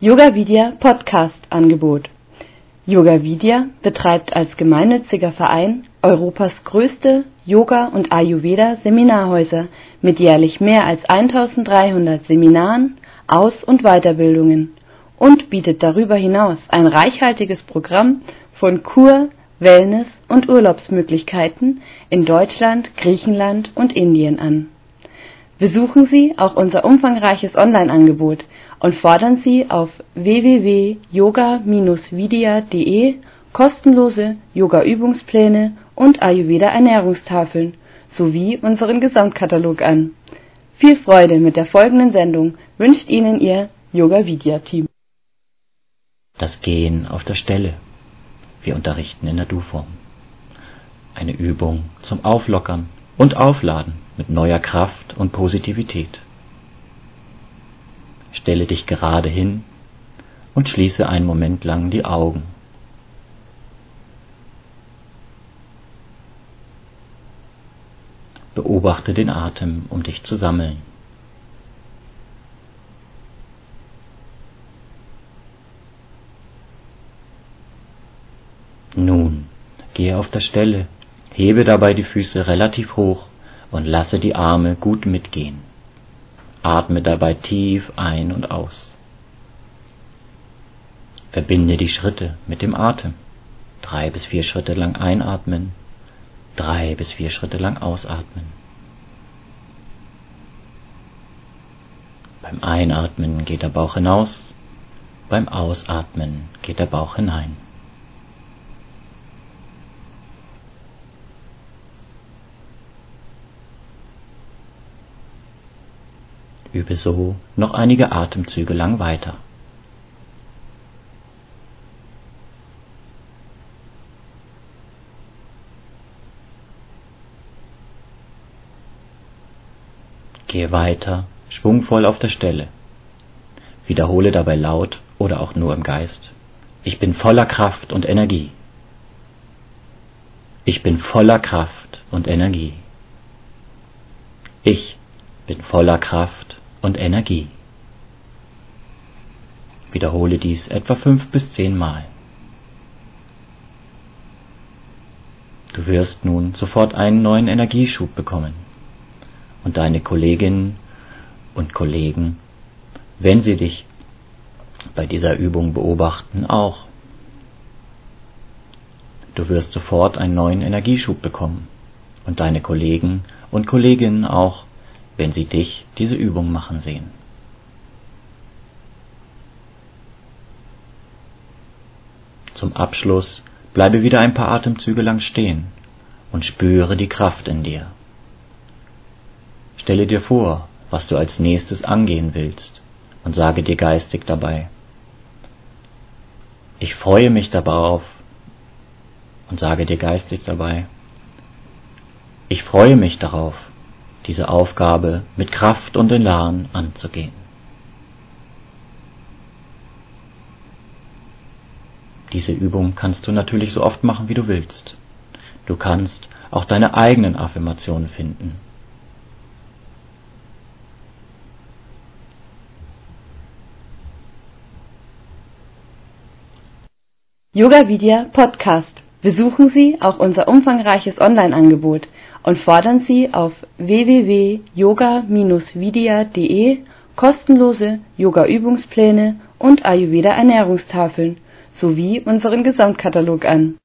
Yoga Vidya Podcast Angebot Yoga Vidya betreibt als gemeinnütziger Verein Europas größte Yoga und Ayurveda Seminarhäuser mit jährlich mehr als 1300 Seminaren, Aus und Weiterbildungen und bietet darüber hinaus ein reichhaltiges Programm von Kur Wellness und Urlaubsmöglichkeiten in Deutschland, Griechenland und Indien an. Besuchen Sie auch unser umfangreiches Online-Angebot und fordern Sie auf www.yoga-vidya.de kostenlose Yoga-Übungspläne und Ayurveda-Ernährungstafeln sowie unseren Gesamtkatalog an. Viel Freude mit der folgenden Sendung wünscht Ihnen Ihr Yoga Vidya Team. Das Gehen auf der Stelle. Wir unterrichten in der Du-Form. Eine Übung zum Auflockern und Aufladen mit neuer Kraft und Positivität. Stelle dich gerade hin und schließe einen Moment lang die Augen. Beobachte den Atem, um dich zu sammeln. Nun, gehe auf der Stelle, hebe dabei die Füße relativ hoch und lasse die Arme gut mitgehen. Atme dabei tief ein und aus. Verbinde die Schritte mit dem Atem. Drei bis vier Schritte lang einatmen, drei bis vier Schritte lang ausatmen. Beim Einatmen geht der Bauch hinaus, beim Ausatmen geht der Bauch hinein. Übe so noch einige Atemzüge lang weiter. Gehe weiter, schwungvoll auf der Stelle. Wiederhole dabei laut oder auch nur im Geist. Ich bin voller Kraft und Energie. Ich bin voller Kraft und Energie. Ich bin voller Kraft und Energie. Wiederhole dies etwa fünf bis zehn Mal. Du wirst nun sofort einen neuen Energieschub bekommen und deine Kolleginnen und Kollegen, wenn sie dich bei dieser Übung beobachten, auch. Du wirst sofort einen neuen Energieschub bekommen und deine Kollegen und Kolleginnen auch wenn sie dich diese Übung machen sehen. Zum Abschluss bleibe wieder ein paar Atemzüge lang stehen und spüre die Kraft in dir. Stelle dir vor, was du als nächstes angehen willst und sage dir geistig dabei, ich freue mich darauf und sage dir geistig dabei, ich freue mich darauf, diese Aufgabe mit Kraft und Elan anzugehen. Diese Übung kannst du natürlich so oft machen, wie du willst. Du kannst auch deine eigenen Affirmationen finden. Yoga Vidya Podcast. Besuchen Sie auch unser umfangreiches Online-Angebot und fordern Sie auf www.yoga-vidya.de kostenlose Yoga-Übungspläne und Ayurveda-Ernährungstafeln sowie unseren Gesamtkatalog an